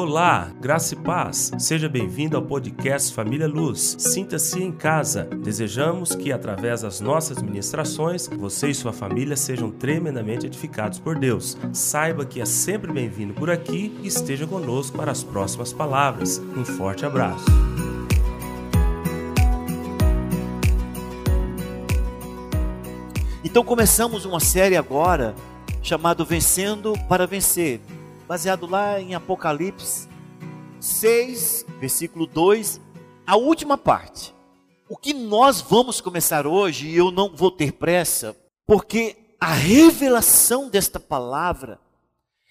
Olá, graça e paz. Seja bem-vindo ao podcast Família Luz. Sinta-se em casa. Desejamos que, através das nossas ministrações, você e sua família sejam tremendamente edificados por Deus. Saiba que é sempre bem-vindo por aqui e esteja conosco para as próximas palavras. Um forte abraço. Então começamos uma série agora chamada Vencendo para Vencer baseado lá em Apocalipse 6, versículo 2, a última parte. O que nós vamos começar hoje, e eu não vou ter pressa, porque a revelação desta palavra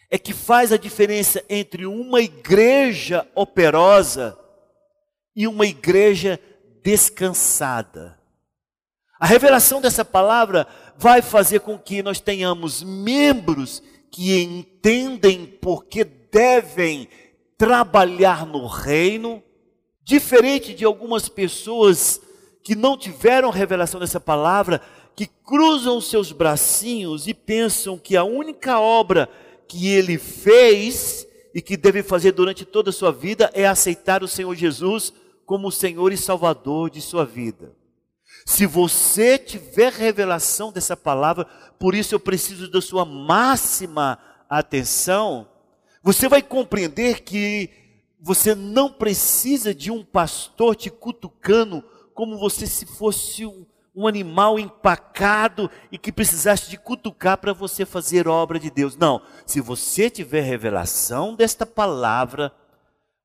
é que faz a diferença entre uma igreja operosa e uma igreja descansada. A revelação dessa palavra vai fazer com que nós tenhamos membros que entendem porque devem trabalhar no reino, diferente de algumas pessoas que não tiveram revelação dessa palavra, que cruzam seus bracinhos e pensam que a única obra que ele fez e que deve fazer durante toda a sua vida é aceitar o Senhor Jesus como o Senhor e Salvador de sua vida. Se você tiver revelação dessa palavra, por isso eu preciso da sua máxima atenção, você vai compreender que você não precisa de um pastor te cutucando como você se fosse um, um animal empacado e que precisasse de cutucar para você fazer obra de Deus. Não, se você tiver revelação desta palavra,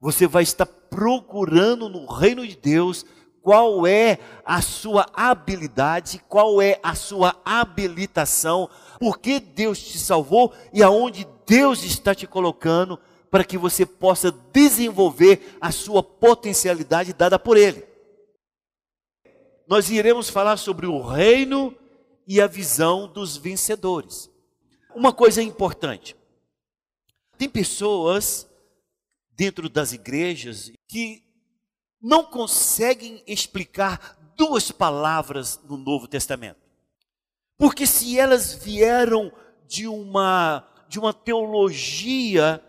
você vai estar procurando no reino de Deus qual é a sua habilidade, qual é a sua habilitação, por que Deus te salvou e aonde Deus está te colocando para que você possa desenvolver a sua potencialidade dada por Ele. Nós iremos falar sobre o reino e a visão dos vencedores. Uma coisa importante: tem pessoas dentro das igrejas que não conseguem explicar duas palavras no Novo Testamento. Porque se elas vieram de uma de uma teologia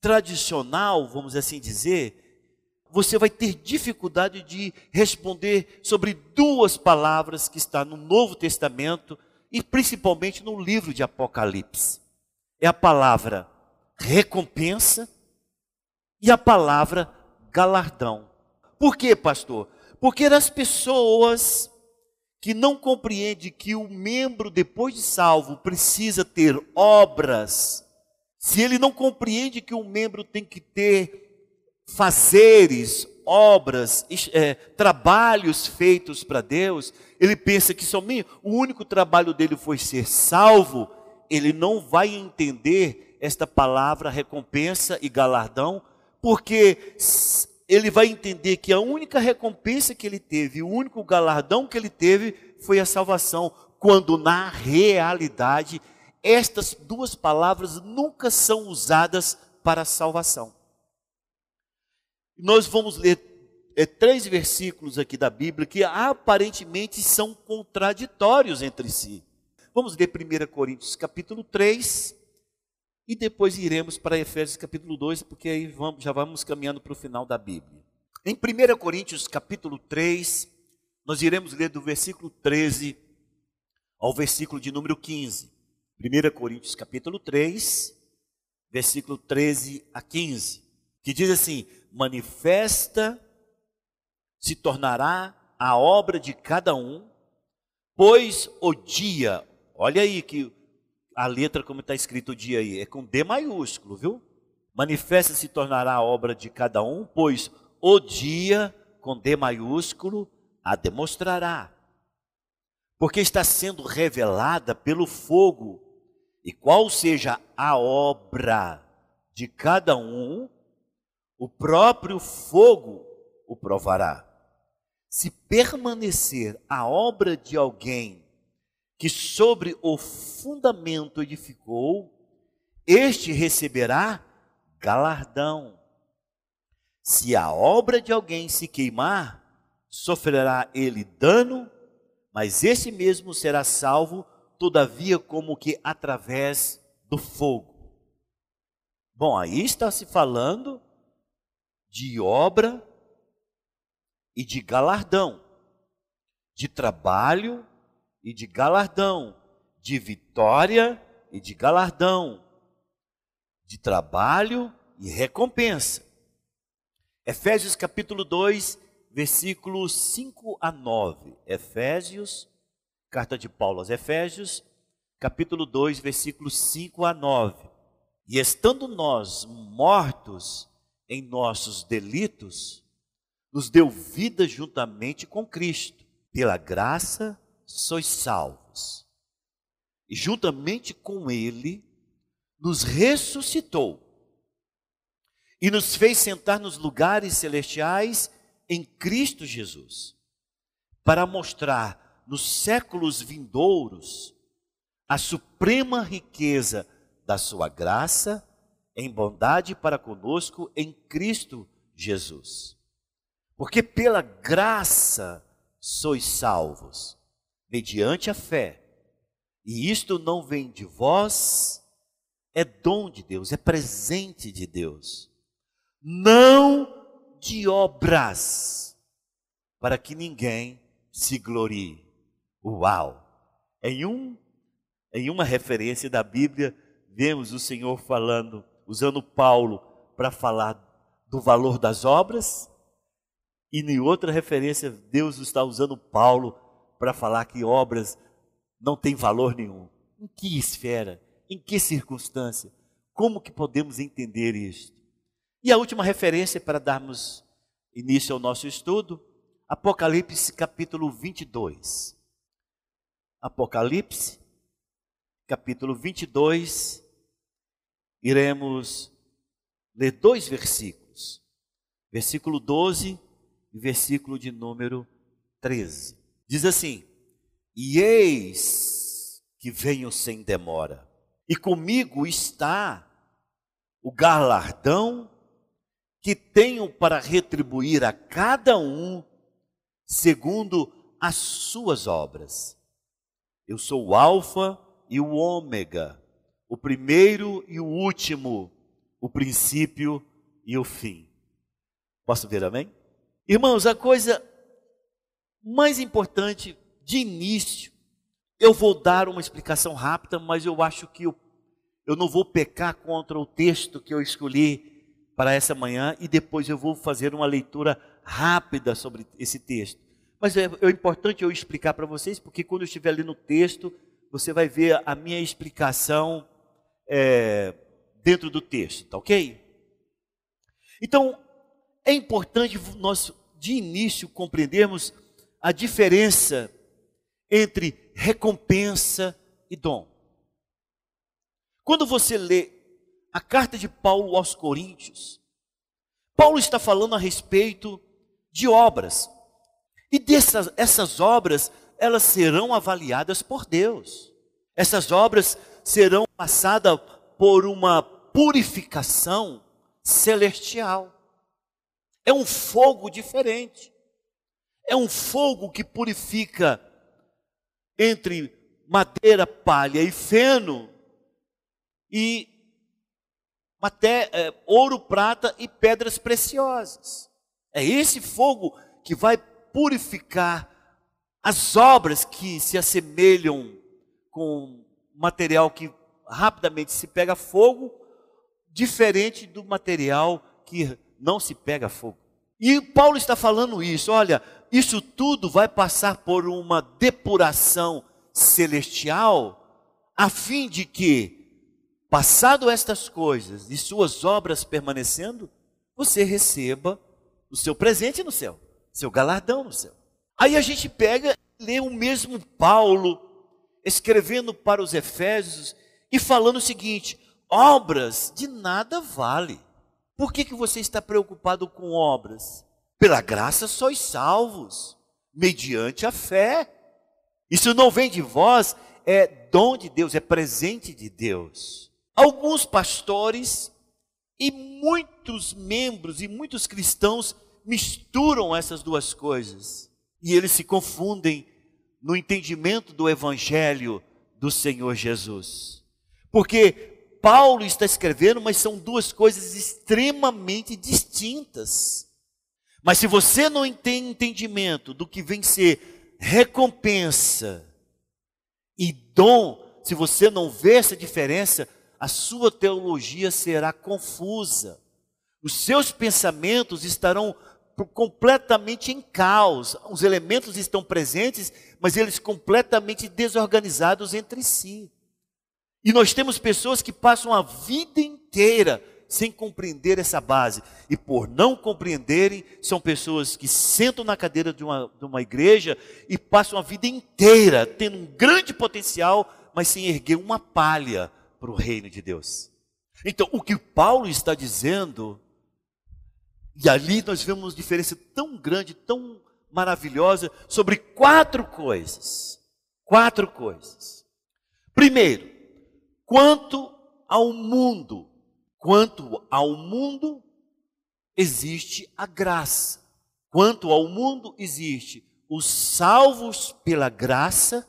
tradicional, vamos assim dizer, você vai ter dificuldade de responder sobre duas palavras que está no Novo Testamento e principalmente no livro de Apocalipse. É a palavra recompensa e a palavra galardão. Por quê, pastor? Porque as pessoas que não compreendem que o membro, depois de salvo, precisa ter obras, se ele não compreende que o membro tem que ter fazeres, obras, é, trabalhos feitos para Deus, ele pensa que somente o único trabalho dele foi ser salvo, ele não vai entender esta palavra recompensa e galardão, porque ele vai entender que a única recompensa que ele teve, o único galardão que ele teve foi a salvação, quando na realidade estas duas palavras nunca são usadas para salvação. Nós vamos ler é, três versículos aqui da Bíblia que aparentemente são contraditórios entre si. Vamos ler 1 Coríntios capítulo 3, e depois iremos para Efésios capítulo 2, porque aí vamos, já vamos caminhando para o final da Bíblia. Em 1 Coríntios capítulo 3, nós iremos ler do versículo 13 ao versículo de número 15. 1 Coríntios capítulo 3, versículo 13 a 15, que diz assim: Manifesta se tornará a obra de cada um, pois o dia, olha aí que a letra, como está escrito o dia aí, é com D maiúsculo, viu? Manifesta se tornará a obra de cada um, pois o dia, com D maiúsculo, a demonstrará. Porque está sendo revelada pelo fogo, e qual seja a obra de cada um, o próprio fogo o provará. Se permanecer a obra de alguém que sobre o fundamento edificou, este receberá galardão. Se a obra de alguém se queimar, sofrerá ele dano, mas esse mesmo será salvo, todavia, como que através do fogo. Bom, aí está se falando de obra e de galardão, de trabalho e de galardão, de vitória e de galardão, de trabalho e recompensa. Efésios capítulo 2, versículos 5 a 9. Efésios, carta de Paulo aos Efésios, capítulo 2, versículos 5 a 9. E estando nós mortos em nossos delitos, nos deu vida juntamente com Cristo. Pela graça sois salvos. E juntamente com Ele nos ressuscitou e nos fez sentar nos lugares celestiais em Cristo Jesus, para mostrar nos séculos vindouros a suprema riqueza da sua graça em bondade para conosco em Cristo Jesus. Porque pela graça sois salvos, mediante a fé. E isto não vem de vós, é dom de Deus, é presente de Deus. Não de obras, para que ninguém se glorie. Uau! Em, um, em uma referência da Bíblia, vemos o Senhor falando, usando Paulo para falar do valor das obras, e em outra referência, Deus está usando Paulo para falar que obras não têm valor nenhum. Em que esfera? Em que circunstância? Como que podemos entender isso? E a última referência para darmos início ao nosso estudo, Apocalipse capítulo 22. Apocalipse capítulo 22, iremos ler dois versículos. Versículo 12 e versículo de número 13. Diz assim: E eis que venho sem demora, e comigo está o galardão que tenho para retribuir a cada um segundo as suas obras. Eu sou o Alfa e o Ômega, o primeiro e o último, o princípio e o fim. Posso ver amém? Irmãos, a coisa mais importante de início, eu vou dar uma explicação rápida, mas eu acho que eu, eu não vou pecar contra o texto que eu escolhi para essa manhã e depois eu vou fazer uma leitura rápida sobre esse texto. Mas é, é importante eu explicar para vocês, porque quando eu estiver ali no texto, você vai ver a minha explicação é, dentro do texto, tá ok? Então, é importante nós, de início, compreendermos a diferença entre recompensa e dom. Quando você lê a carta de Paulo aos Coríntios, Paulo está falando a respeito de obras. E dessas essas obras, elas serão avaliadas por Deus. Essas obras serão passadas por uma purificação celestial. É um fogo diferente. É um fogo que purifica entre madeira, palha e feno e até é, ouro, prata e pedras preciosas. É esse fogo que vai purificar as obras que se assemelham com material que rapidamente se pega fogo, diferente do material que não se pega fogo. E Paulo está falando isso, olha, isso tudo vai passar por uma depuração celestial, a fim de que Passado estas coisas e suas obras permanecendo, você receba o seu presente no céu, seu galardão no céu. Aí a gente pega lê o mesmo Paulo escrevendo para os Efésios e falando o seguinte: obras de nada vale. Por que, que você está preocupado com obras? Pela graça sois salvos, mediante a fé. Isso não vem de vós, é dom de Deus, é presente de Deus. Alguns pastores e muitos membros e muitos cristãos misturam essas duas coisas e eles se confundem no entendimento do evangelho do Senhor Jesus. Porque Paulo está escrevendo, mas são duas coisas extremamente distintas. Mas se você não tem entendimento do que vem ser recompensa e dom, se você não vê essa diferença, a sua teologia será confusa. Os seus pensamentos estarão completamente em caos. Os elementos estão presentes, mas eles completamente desorganizados entre si. E nós temos pessoas que passam a vida inteira sem compreender essa base. E por não compreenderem, são pessoas que sentam na cadeira de uma, de uma igreja e passam a vida inteira tendo um grande potencial, mas sem erguer uma palha para o reino de Deus. Então, o que Paulo está dizendo, e ali nós vemos uma diferença tão grande, tão maravilhosa, sobre quatro coisas. Quatro coisas. Primeiro, quanto ao mundo, Quanto ao mundo, existe a graça. Quanto ao mundo, existe os salvos pela graça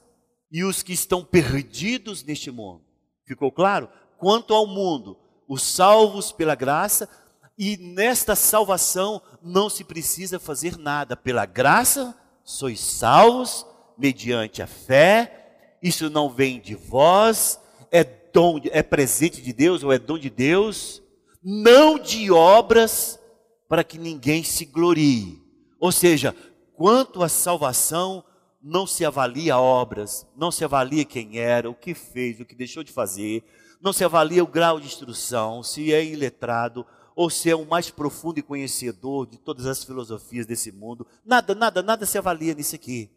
e os que estão perdidos neste mundo. Ficou claro? Quanto ao mundo, os salvos pela graça, e nesta salvação não se precisa fazer nada. Pela graça, sois salvos mediante a fé, isso não vem de vós, é dom, é presente de Deus ou é dom de Deus, não de obras para que ninguém se glorie. Ou seja, quanto à salvação, não se avalia obras, não se avalia quem era, o que fez, o que deixou de fazer, não se avalia o grau de instrução, se é iletrado ou se é o mais profundo e conhecedor de todas as filosofias desse mundo. Nada, nada, nada se avalia nisso aqui.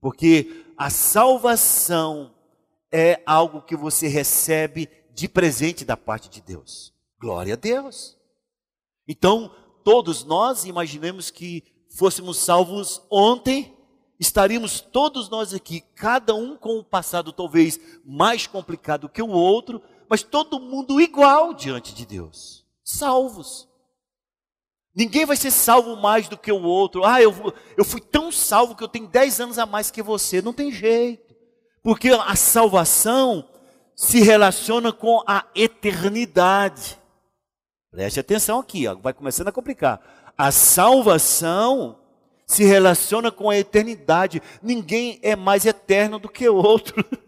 Porque a salvação é algo que você recebe de presente da parte de Deus. Glória a Deus. Então, todos nós imaginemos que fôssemos salvos ontem, estaríamos todos nós aqui, cada um com um passado talvez mais complicado que o outro, mas todo mundo igual diante de Deus. Salvos. Ninguém vai ser salvo mais do que o outro. Ah, eu, eu fui tão salvo que eu tenho 10 anos a mais que você. Não tem jeito. Porque a salvação se relaciona com a eternidade. Preste atenção aqui, ó, vai começando a complicar. A salvação se relaciona com a eternidade. Ninguém é mais eterno do que o outro.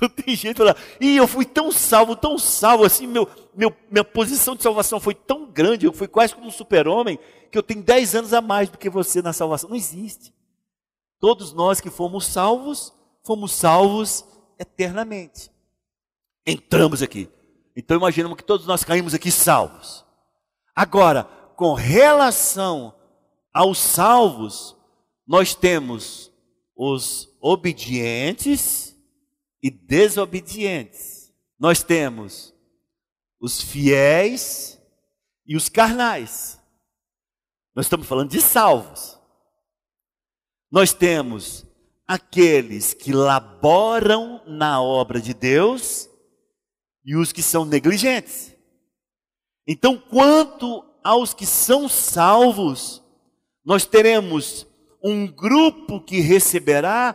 Não tem jeito de falar. E eu fui tão salvo, tão salvo, assim, meu, meu, minha posição de salvação foi tão grande, eu fui quase como um super-homem, que eu tenho 10 anos a mais do que você na salvação. Não existe. Todos nós que fomos salvos, fomos salvos eternamente. Entramos aqui. Então imaginamos que todos nós caímos aqui salvos. Agora, com relação aos salvos, nós temos os obedientes e desobedientes. Nós temos os fiéis e os carnais. Nós estamos falando de salvos. Nós temos aqueles que laboram na obra de Deus e os que são negligentes. Então, quanto aos que são salvos, nós teremos um grupo que receberá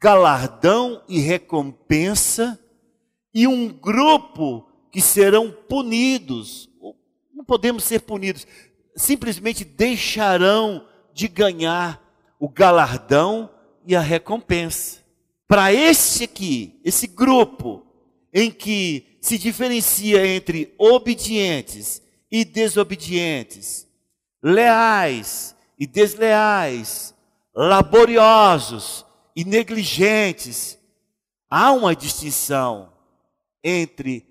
galardão e recompensa, e um grupo que serão punidos. Não podemos ser punidos, simplesmente deixarão de ganhar o galardão e a recompensa. Para esse aqui, esse grupo, em que se diferencia entre obedientes e desobedientes, leais e desleais, laboriosos e negligentes, há uma distinção entre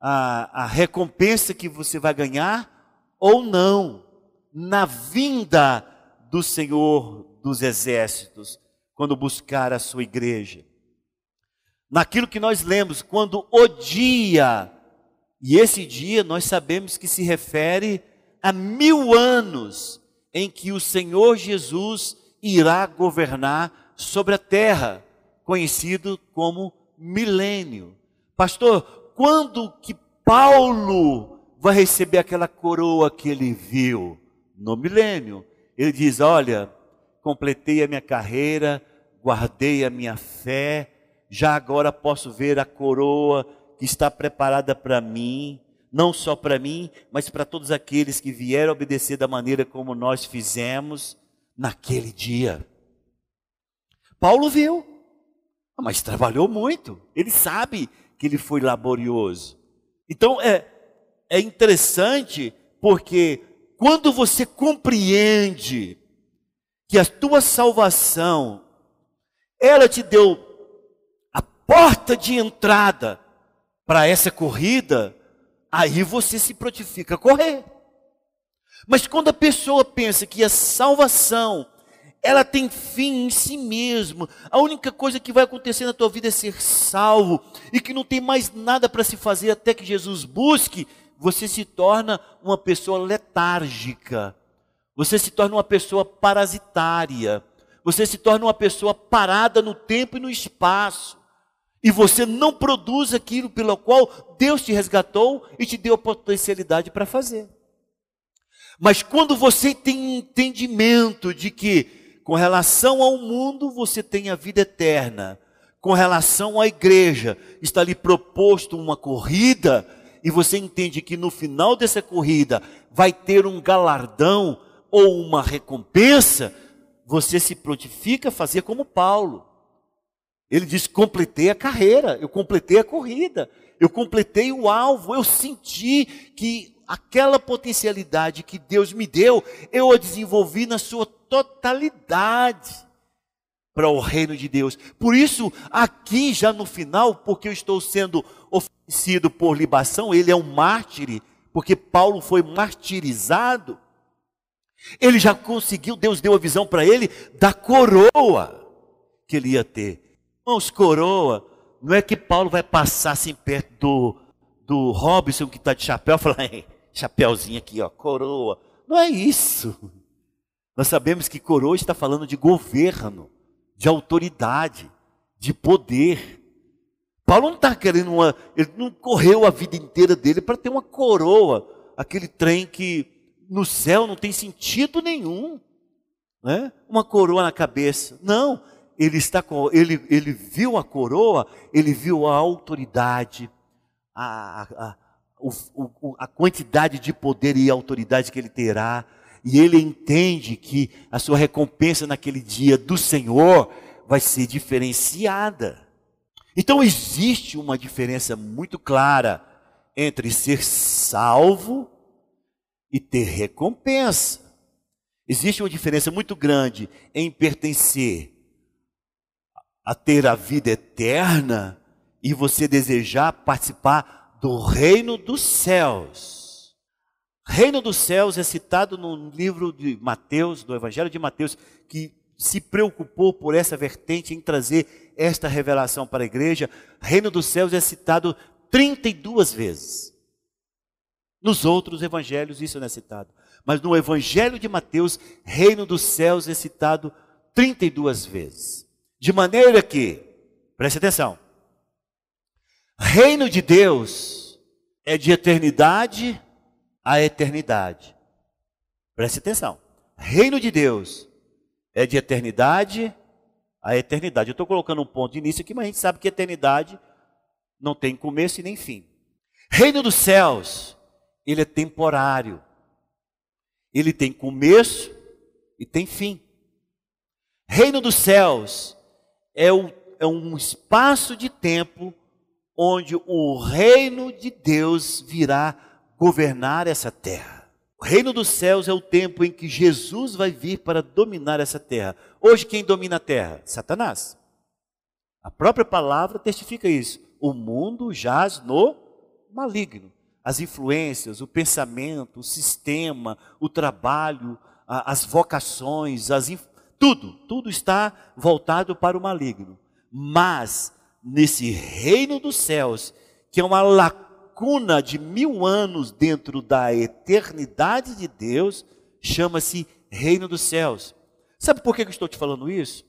a, a recompensa que você vai ganhar ou não na vinda do Senhor dos Exércitos quando buscar a sua igreja. Naquilo que nós lemos, quando o dia, e esse dia nós sabemos que se refere a mil anos em que o Senhor Jesus irá governar sobre a terra, conhecido como milênio. Pastor, quando que Paulo vai receber aquela coroa que ele viu? No milênio. Ele diz: Olha, completei a minha carreira, guardei a minha fé, já agora posso ver a coroa que está preparada para mim, não só para mim, mas para todos aqueles que vieram obedecer da maneira como nós fizemos naquele dia. Paulo viu, mas trabalhou muito, ele sabe que ele foi laborioso. Então é, é interessante porque quando você compreende que a tua salvação, ela te deu a porta de entrada para essa corrida, aí você se prontifica a correr. Mas quando a pessoa pensa que a salvação, ela tem fim em si mesmo, a única coisa que vai acontecer na tua vida é ser salvo, e que não tem mais nada para se fazer até que Jesus busque, você se torna uma pessoa letárgica, você se torna uma pessoa parasitária, você se torna uma pessoa parada no tempo e no espaço. E você não produz aquilo pelo qual Deus te resgatou e te deu a potencialidade para fazer. Mas quando você tem entendimento de que, com relação ao mundo, você tem a vida eterna, com relação à igreja, está lhe proposto uma corrida, e você entende que no final dessa corrida vai ter um galardão ou uma recompensa, você se prontifica a fazer como Paulo. Ele diz: completei a carreira, eu completei a corrida, eu completei o alvo, eu senti que aquela potencialidade que Deus me deu, eu a desenvolvi na sua totalidade para o reino de Deus. Por isso, aqui já no final, porque eu estou sendo oferecido por libação, ele é um mártir, porque Paulo foi martirizado. Ele já conseguiu, Deus deu a visão para ele da coroa que ele ia ter. Irmãos, coroa, não é que Paulo vai passar assim perto do, do Robson que está de chapéu e falar, chapéuzinho aqui, ó, coroa. Não é isso. Nós sabemos que coroa está falando de governo, de autoridade, de poder. Paulo não está querendo uma. Ele não correu a vida inteira dele para ter uma coroa, aquele trem que no céu não tem sentido nenhum. Né? Uma coroa na cabeça. Não, ele está com, ele, ele viu a coroa, ele viu a autoridade, a, a, o, a quantidade de poder e autoridade que ele terá, e ele entende que a sua recompensa naquele dia do Senhor vai ser diferenciada. Então existe uma diferença muito clara entre ser salvo e ter recompensa. Existe uma diferença muito grande em pertencer a ter a vida eterna e você desejar participar do reino dos céus. Reino dos céus é citado no livro de Mateus, do Evangelho de Mateus, que se preocupou por essa vertente em trazer esta revelação para a igreja. Reino dos céus é citado 32 vezes. Nos outros evangelhos isso não é citado. Mas no Evangelho de Mateus, reino dos céus é citado 32 vezes. De maneira que, preste atenção, reino de Deus é de eternidade a eternidade. Preste atenção. Reino de Deus é de eternidade a eternidade. Eu estou colocando um ponto de início aqui, mas a gente sabe que eternidade não tem começo e nem fim. Reino dos céus, ele é temporário. Ele tem começo e tem fim. Reino dos céus é, o, é um espaço de tempo onde o reino de Deus virá governar essa terra. O reino dos céus é o tempo em que Jesus vai vir para dominar essa terra. Hoje, quem domina a terra? Satanás. A própria palavra testifica isso. O mundo jaz no maligno. As influências, o pensamento, o sistema, o trabalho, as vocações, as, tudo, tudo está voltado para o maligno. Mas, nesse reino dos céus, que é uma lacuna de mil anos dentro da eternidade de Deus, chama-se reino dos céus. Sabe por que eu estou te falando isso?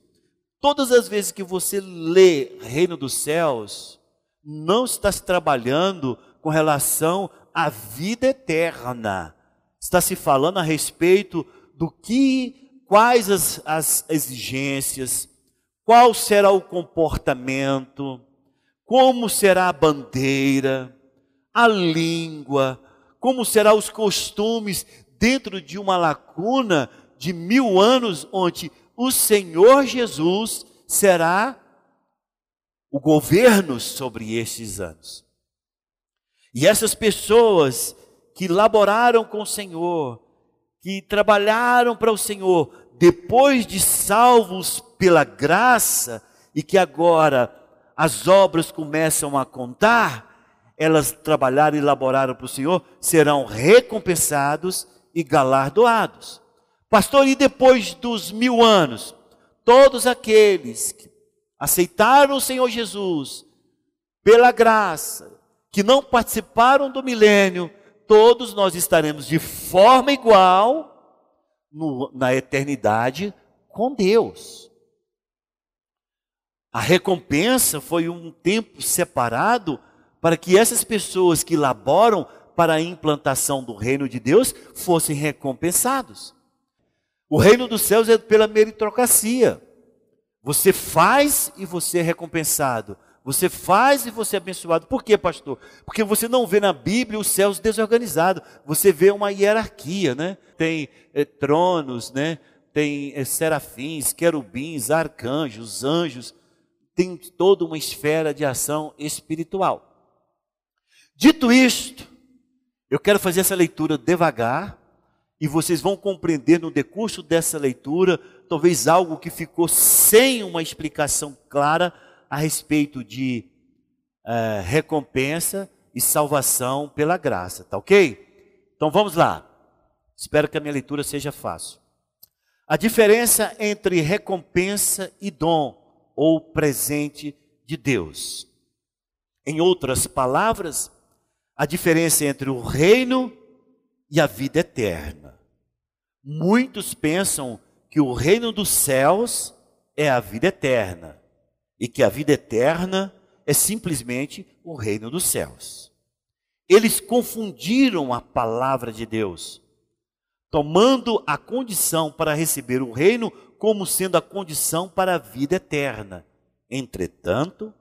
Todas as vezes que você lê reino dos céus, não está se trabalhando com relação à vida eterna. Está se falando a respeito do que quais as, as exigências, qual será o comportamento, como será a bandeira, a língua, como serão os costumes dentro de uma lacuna de mil anos, onde o Senhor Jesus será o governo sobre estes anos. E essas pessoas que laboraram com o Senhor, que trabalharam para o Senhor, depois de salvos pela graça, e que agora as obras começam a contar, elas trabalharam e laboraram para o Senhor, serão recompensados e galardoados. Pastor, e depois dos mil anos, todos aqueles que aceitaram o Senhor Jesus pela graça, que não participaram do milênio, todos nós estaremos de forma igual no, na eternidade com Deus. A recompensa foi um tempo separado para que essas pessoas que laboram para a implantação do reino de Deus fossem recompensados. O reino dos céus é pela meritocracia. Você faz e você é recompensado. Você faz e você é abençoado. Por quê, pastor? Porque você não vê na Bíblia os céus desorganizados. Você vê uma hierarquia, né? Tem é, tronos, né? Tem é, serafins, querubins, arcanjos, anjos. Tem toda uma esfera de ação espiritual. Dito isto, eu quero fazer essa leitura devagar e vocês vão compreender no decurso dessa leitura, talvez algo que ficou sem uma explicação clara a respeito de uh, recompensa e salvação pela graça, tá ok? Então vamos lá. Espero que a minha leitura seja fácil. A diferença entre recompensa e dom ou presente de Deus. Em outras palavras, a diferença entre o reino e a vida eterna. Muitos pensam que o reino dos céus é a vida eterna e que a vida eterna é simplesmente o reino dos céus. Eles confundiram a palavra de Deus, tomando a condição para receber o reino como sendo a condição para a vida eterna. Entretanto,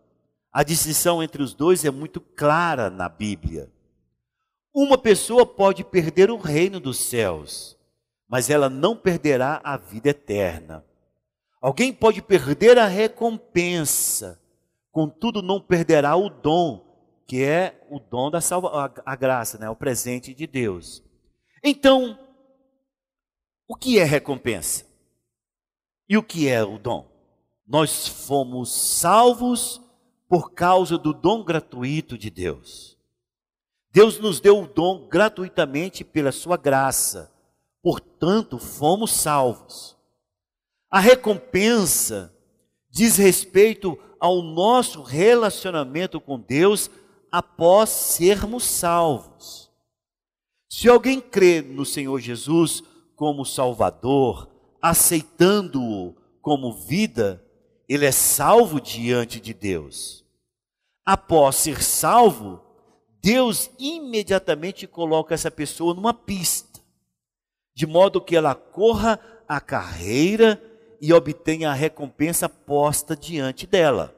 a distinção entre os dois é muito clara na Bíblia. Uma pessoa pode perder o reino dos céus, mas ela não perderá a vida eterna. Alguém pode perder a recompensa, contudo não perderá o dom, que é o dom da salva, a, graça, né? o presente de Deus. Então, o que é recompensa? E o que é o dom? Nós fomos salvos por causa do dom gratuito de Deus. Deus nos deu o dom gratuitamente pela sua graça, portanto, fomos salvos. A recompensa diz respeito ao nosso relacionamento com Deus após sermos salvos. Se alguém crê no Senhor Jesus como Salvador, aceitando-o como vida, ele é salvo diante de Deus após ser salvo, Deus imediatamente coloca essa pessoa numa pista, de modo que ela corra a carreira e obtenha a recompensa posta diante dela.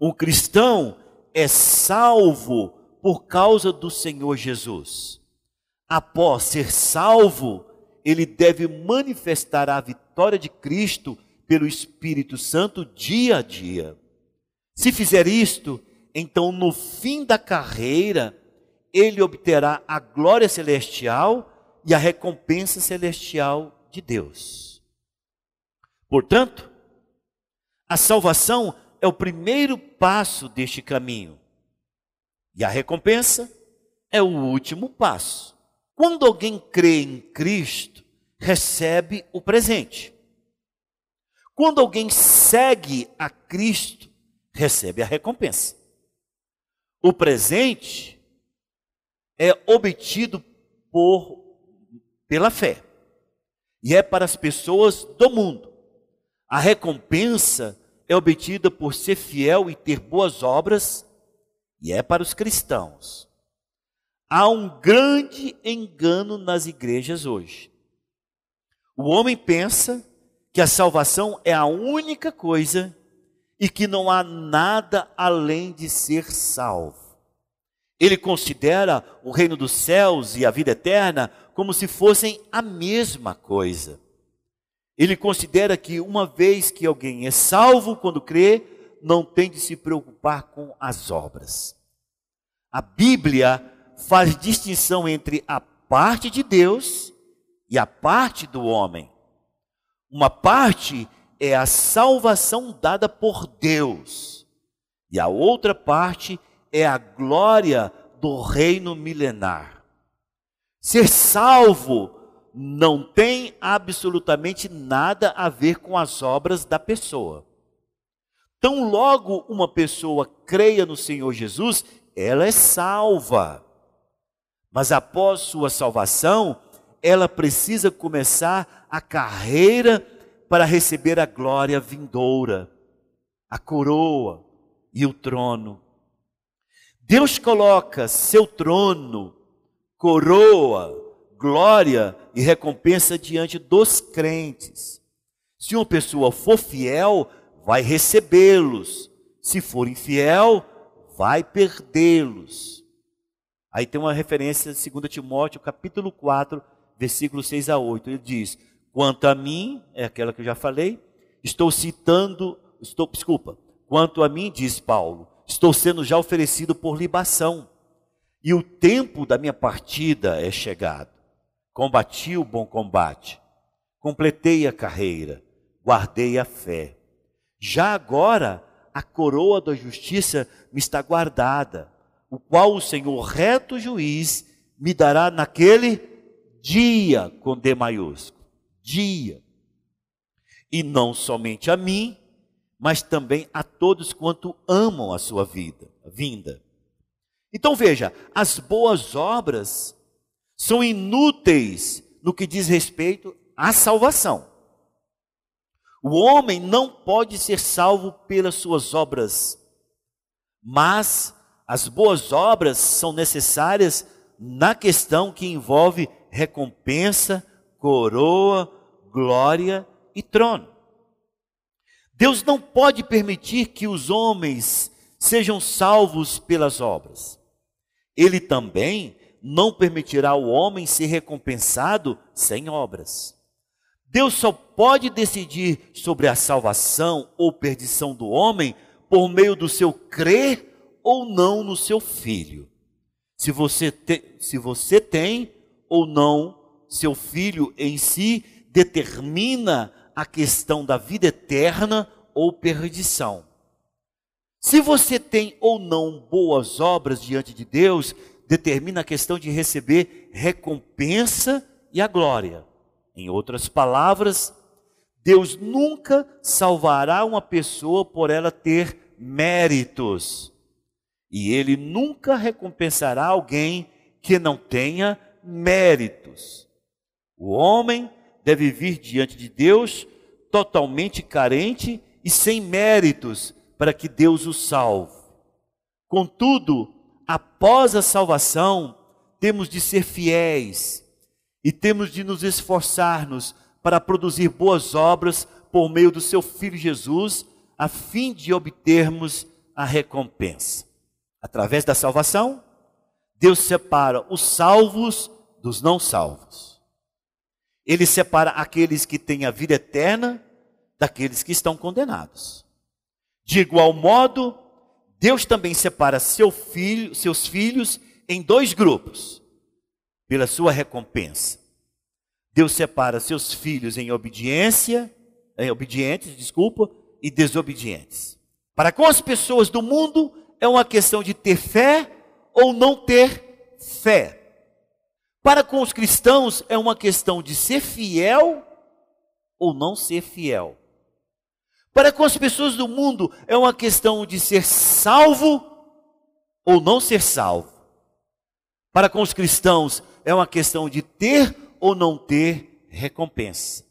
Um cristão é salvo por causa do Senhor Jesus. Após ser salvo, ele deve manifestar a vitória de Cristo pelo Espírito Santo dia a dia. Se fizer isto, então no fim da carreira, ele obterá a glória celestial e a recompensa celestial de Deus. Portanto, a salvação é o primeiro passo deste caminho, e a recompensa é o último passo. Quando alguém crê em Cristo, recebe o presente. Quando alguém segue a Cristo, recebe a recompensa. O presente é obtido por pela fé. E é para as pessoas do mundo. A recompensa é obtida por ser fiel e ter boas obras, e é para os cristãos. Há um grande engano nas igrejas hoje. O homem pensa que a salvação é a única coisa e que não há nada além de ser salvo. Ele considera o reino dos céus e a vida eterna como se fossem a mesma coisa. Ele considera que uma vez que alguém é salvo quando crê, não tem de se preocupar com as obras. A Bíblia faz distinção entre a parte de Deus e a parte do homem. Uma parte é a salvação dada por Deus, e a outra parte é a glória do reino milenar. Ser salvo não tem absolutamente nada a ver com as obras da pessoa. Tão logo uma pessoa creia no Senhor Jesus, ela é salva. Mas após sua salvação, ela precisa começar a carreira para receber a glória vindoura, a coroa e o trono. Deus coloca seu trono, coroa, glória e recompensa diante dos crentes. Se uma pessoa for fiel, vai recebê-los. Se for infiel, vai perdê-los. Aí tem uma referência de 2 Timóteo, capítulo 4, versículos 6 a 8. Ele diz: Quanto a mim, é aquela que eu já falei, estou citando, estou, desculpa, quanto a mim, diz Paulo, estou sendo já oferecido por libação, e o tempo da minha partida é chegado. Combati o bom combate, completei a carreira, guardei a fé. Já agora a coroa da justiça me está guardada, o qual o Senhor reto juiz me dará naquele dia com D maiúsculo dia. E não somente a mim, mas também a todos quanto amam a sua vida, vinda. Então veja, as boas obras são inúteis no que diz respeito à salvação. O homem não pode ser salvo pelas suas obras, mas as boas obras são necessárias na questão que envolve recompensa, coroa, glória e trono. Deus não pode permitir que os homens sejam salvos pelas obras. Ele também não permitirá o homem ser recompensado sem obras. Deus só pode decidir sobre a salvação ou perdição do homem por meio do seu crer ou não no seu filho. Se você, te, se você tem ou não seu filho em si, determina a questão da vida eterna ou perdição. Se você tem ou não boas obras diante de Deus, determina a questão de receber recompensa e a glória. Em outras palavras, Deus nunca salvará uma pessoa por ela ter méritos. E Ele nunca recompensará alguém que não tenha méritos. O homem deve vir diante de Deus totalmente carente e sem méritos para que Deus o salve. Contudo, após a salvação, temos de ser fiéis e temos de nos esforçar-nos para produzir boas obras por meio do seu Filho Jesus, a fim de obtermos a recompensa. Através da salvação, Deus separa os salvos dos não salvos. Ele separa aqueles que têm a vida eterna daqueles que estão condenados. De igual modo, Deus também separa seu filho, seus filhos em dois grupos, pela sua recompensa. Deus separa seus filhos em obediência, em obedientes, desculpa, e desobedientes. Para com as pessoas do mundo é uma questão de ter fé ou não ter fé. Para com os cristãos é uma questão de ser fiel ou não ser fiel. Para com as pessoas do mundo é uma questão de ser salvo ou não ser salvo. Para com os cristãos é uma questão de ter ou não ter recompensa.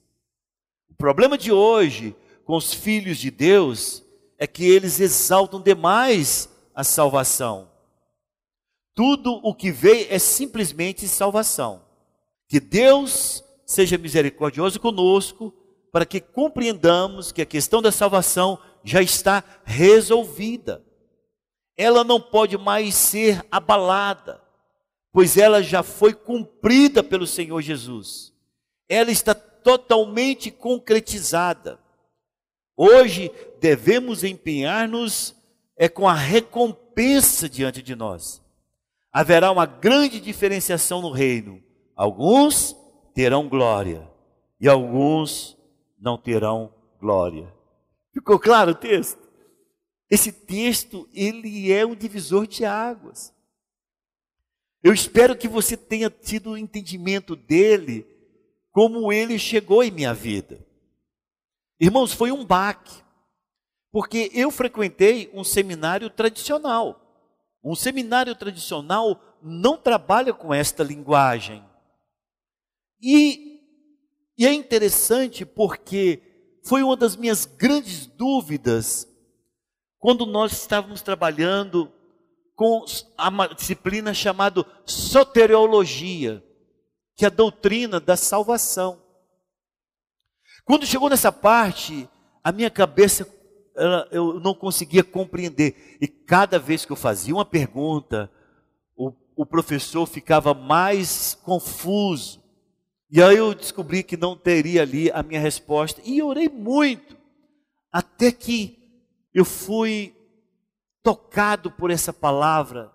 O problema de hoje com os filhos de Deus é que eles exaltam demais a salvação tudo o que veio é simplesmente salvação. Que Deus seja misericordioso conosco, para que compreendamos que a questão da salvação já está resolvida. Ela não pode mais ser abalada, pois ela já foi cumprida pelo Senhor Jesus. Ela está totalmente concretizada. Hoje devemos empenhar-nos é com a recompensa diante de nós. Haverá uma grande diferenciação no reino. Alguns terão glória e alguns não terão glória. Ficou claro o texto? Esse texto, ele é um divisor de águas. Eu espero que você tenha tido o entendimento dele, como ele chegou em minha vida. Irmãos, foi um baque, porque eu frequentei um seminário tradicional. Um seminário tradicional não trabalha com esta linguagem. E, e é interessante porque foi uma das minhas grandes dúvidas quando nós estávamos trabalhando com a disciplina chamada soteriologia, que é a doutrina da salvação. Quando chegou nessa parte, a minha cabeça eu não conseguia compreender. E cada vez que eu fazia uma pergunta, o, o professor ficava mais confuso. E aí eu descobri que não teria ali a minha resposta. E orei muito. Até que eu fui tocado por essa palavra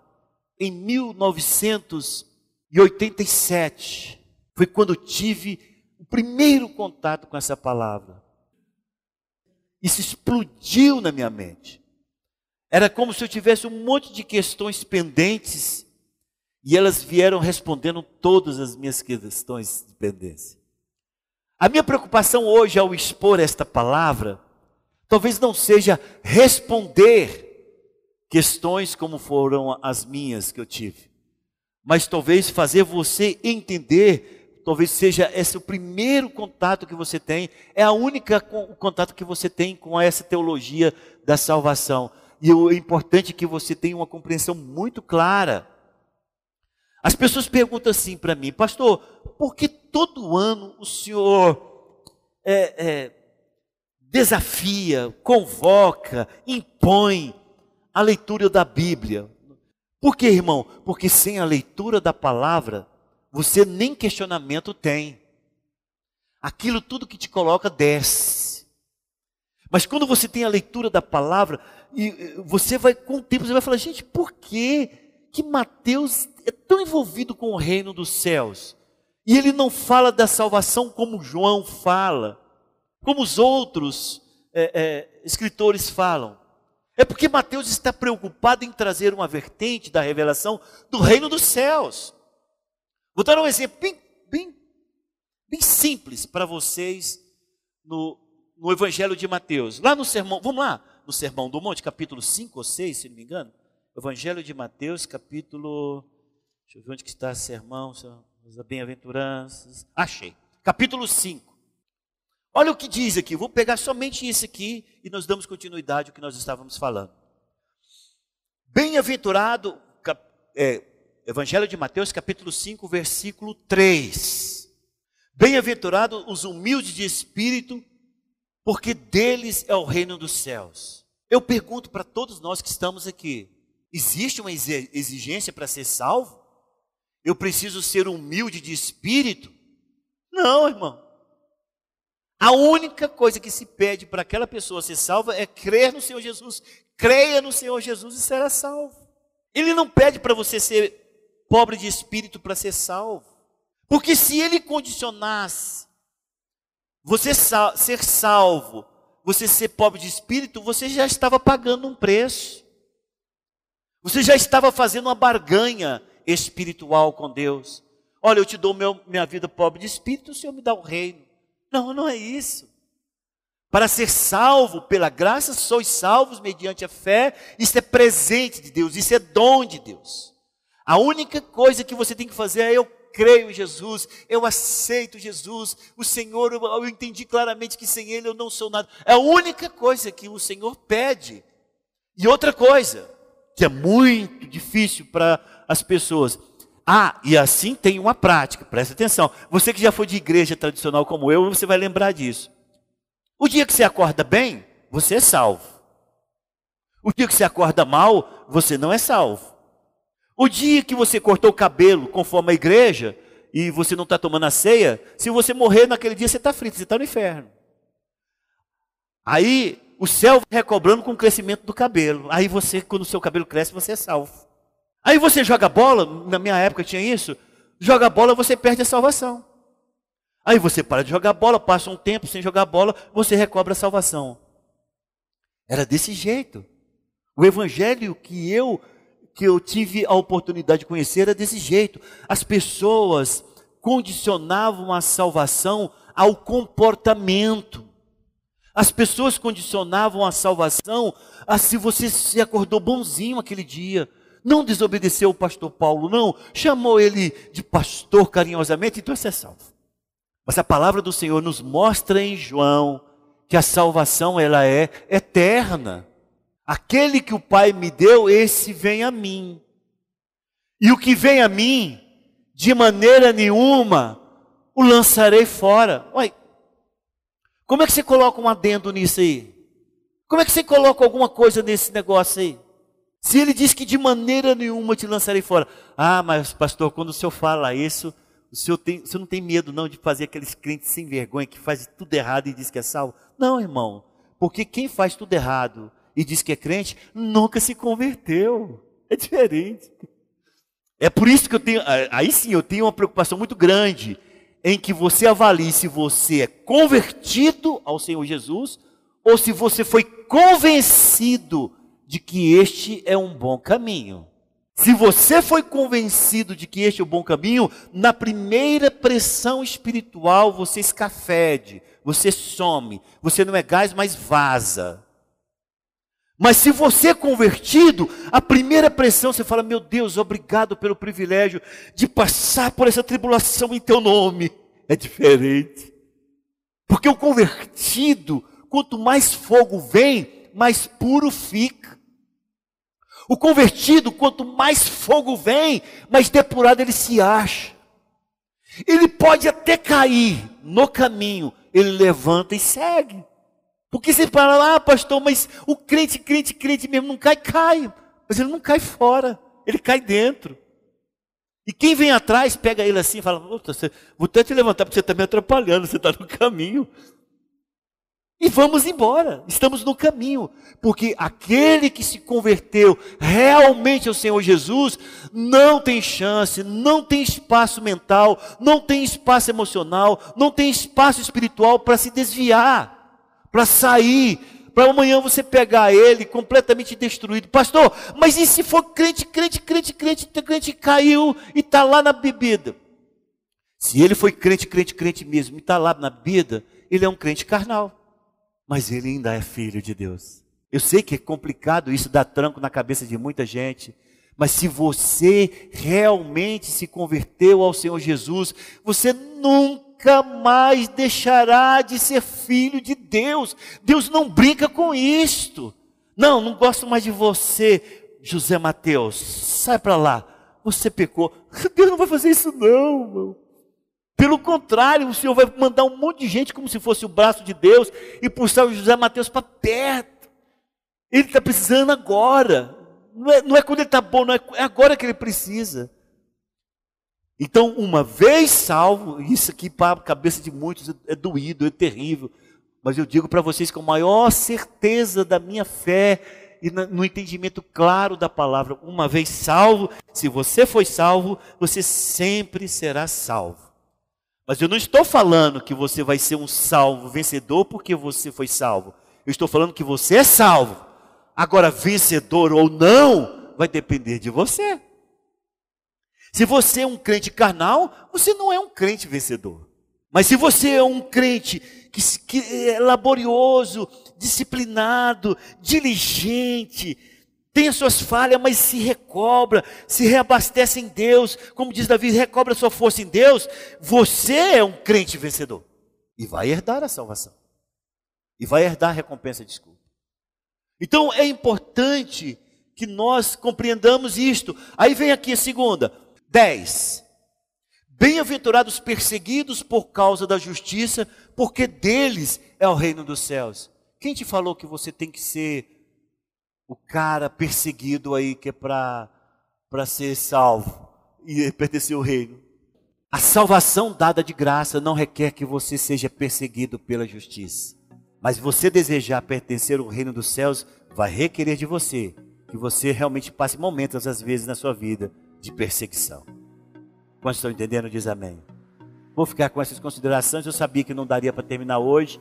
em 1987. Foi quando tive o primeiro contato com essa palavra. Isso explodiu na minha mente. Era como se eu tivesse um monte de questões pendentes e elas vieram respondendo todas as minhas questões de pendência. A minha preocupação hoje ao expor esta palavra, talvez não seja responder questões como foram as minhas que eu tive, mas talvez fazer você entender talvez seja esse o primeiro contato que você tem, é a única contato que você tem com essa teologia da salvação. E o importante é que você tenha uma compreensão muito clara. As pessoas perguntam assim para mim, pastor, por que todo ano o senhor é, é, desafia, convoca, impõe a leitura da Bíblia? Por que, irmão? Porque sem a leitura da palavra, você nem questionamento tem. Aquilo tudo que te coloca desce. Mas quando você tem a leitura da palavra, e você vai, com o tempo, você vai falar, gente, por que, que Mateus é tão envolvido com o reino dos céus? E ele não fala da salvação como João fala, como os outros é, é, escritores falam. É porque Mateus está preocupado em trazer uma vertente da revelação do reino dos céus. Vou dar um exemplo bem, bem, bem simples para vocês no, no Evangelho de Mateus. Lá no sermão, vamos lá, no Sermão do Monte, capítulo 5 ou 6, se não me engano. Evangelho de Mateus, capítulo. Deixa eu ver onde que está o sermão, as bem-aventuranças. Achei. Capítulo 5. Olha o que diz aqui, vou pegar somente isso aqui e nós damos continuidade ao que nós estávamos falando. Bem-aventurado, é, Evangelho de Mateus, capítulo 5, versículo 3. Bem-aventurados os humildes de espírito, porque deles é o reino dos céus. Eu pergunto para todos nós que estamos aqui: existe uma exigência para ser salvo? Eu preciso ser humilde de espírito? Não, irmão. A única coisa que se pede para aquela pessoa ser salva é crer no Senhor Jesus. Creia no Senhor Jesus e será salvo. Ele não pede para você ser pobre de espírito para ser salvo. Porque se ele condicionasse você sal ser salvo, você ser pobre de espírito, você já estava pagando um preço. Você já estava fazendo uma barganha espiritual com Deus. Olha, eu te dou meu, minha vida pobre de espírito, o Senhor me dá o reino. Não, não é isso. Para ser salvo pela graça, sois salvos mediante a fé. Isso é presente de Deus, isso é dom de Deus. A única coisa que você tem que fazer é eu creio em Jesus, eu aceito Jesus, o Senhor, eu, eu entendi claramente que sem Ele eu não sou nada. É a única coisa que o Senhor pede. E outra coisa, que é muito difícil para as pessoas. Ah, e assim tem uma prática, presta atenção. Você que já foi de igreja tradicional como eu, você vai lembrar disso. O dia que você acorda bem, você é salvo. O dia que você acorda mal, você não é salvo. O dia que você cortou o cabelo conforme a igreja e você não está tomando a ceia, se você morrer naquele dia, você está frito, você está no inferno. Aí o céu recobrando com o crescimento do cabelo. Aí você, quando o seu cabelo cresce, você é salvo. Aí você joga bola, na minha época tinha isso, joga bola, você perde a salvação. Aí você para de jogar bola, passa um tempo sem jogar bola, você recobra a salvação. Era desse jeito. O evangelho que eu que eu tive a oportunidade de conhecer era desse jeito. As pessoas condicionavam a salvação ao comportamento. As pessoas condicionavam a salvação a se você se acordou bonzinho aquele dia. Não desobedeceu o pastor Paulo, não. Chamou ele de pastor carinhosamente, então é salvo. Mas a palavra do Senhor nos mostra em João que a salvação ela é eterna. Aquele que o Pai me deu, esse vem a mim. E o que vem a mim, de maneira nenhuma, o lançarei fora. Ué, como é que você coloca um adendo nisso aí? Como é que você coloca alguma coisa nesse negócio aí? Se ele diz que de maneira nenhuma te lançarei fora. Ah, mas pastor, quando o senhor fala isso, o senhor, tem, o senhor não tem medo não de fazer aqueles crentes sem vergonha que faz tudo errado e diz que é salvo? Não, irmão. Porque quem faz tudo errado e diz que é crente, nunca se converteu. É diferente. É por isso que eu tenho, aí sim, eu tenho uma preocupação muito grande em que você avalie se você é convertido ao Senhor Jesus ou se você foi convencido de que este é um bom caminho. Se você foi convencido de que este é o bom caminho, na primeira pressão espiritual você escafede, você some, você não é gás, mas vaza. Mas se você é convertido, a primeira pressão você fala: Meu Deus, obrigado pelo privilégio de passar por essa tribulação em teu nome. É diferente. Porque o convertido, quanto mais fogo vem, mais puro fica. O convertido, quanto mais fogo vem, mais depurado ele se acha. Ele pode até cair no caminho, ele levanta e segue. Porque você fala, ah, pastor, mas o crente, crente, crente mesmo não cai, cai. Mas ele não cai fora, ele cai dentro. E quem vem atrás pega ele assim e fala: Vou até te levantar porque você está me atrapalhando, você está no caminho. E vamos embora, estamos no caminho, porque aquele que se converteu realmente ao Senhor Jesus não tem chance, não tem espaço mental, não tem espaço emocional, não tem espaço espiritual para se desviar para sair, para amanhã você pegar ele completamente destruído. Pastor, mas e se for crente, crente, crente, crente, crente caiu e está lá na bebida? Se ele foi crente, crente, crente mesmo e está lá na bebida, ele é um crente carnal. Mas ele ainda é filho de Deus. Eu sei que é complicado isso, dá tranco na cabeça de muita gente. Mas se você realmente se converteu ao Senhor Jesus, você nunca mais deixará de ser filho de Deus. Deus não brinca com isto. Não, não gosto mais de você, José Mateus. Sai para lá. Você pecou. Deus não vai fazer isso não, meu. Pelo contrário, o Senhor vai mandar um monte de gente como se fosse o braço de Deus e puxar o José Mateus para perto. Ele está precisando agora. Não é, não é quando ele está bom, não é, é agora que ele precisa. Então, uma vez salvo, isso aqui para a cabeça de muitos é doído, é terrível, mas eu digo para vocês com a maior certeza da minha fé e no entendimento claro da palavra, uma vez salvo, se você foi salvo, você sempre será salvo. Mas eu não estou falando que você vai ser um salvo vencedor porque você foi salvo. Eu estou falando que você é salvo. Agora, vencedor ou não, vai depender de você. Se você é um crente carnal, você não é um crente vencedor. Mas se você é um crente que, que é laborioso, disciplinado, diligente, tem as suas falhas, mas se recobra, se reabastece em Deus, como diz Davi, recobra sua força em Deus, você é um crente vencedor. E vai herdar a salvação. E vai herdar a recompensa, desculpa. Então é importante que nós compreendamos isto. Aí vem aqui a segunda. 10. Bem-aventurados perseguidos por causa da justiça, porque deles é o reino dos céus. Quem te falou que você tem que ser o cara perseguido aí que é para ser salvo e pertencer ao reino. A salvação dada de graça não requer que você seja perseguido pela justiça. Mas você desejar pertencer ao reino dos céus vai requerer de você que você realmente passe momentos, às vezes, na sua vida de perseguição. Quantos estão entendendo? Diz amém. Vou ficar com essas considerações. Eu sabia que não daria para terminar hoje.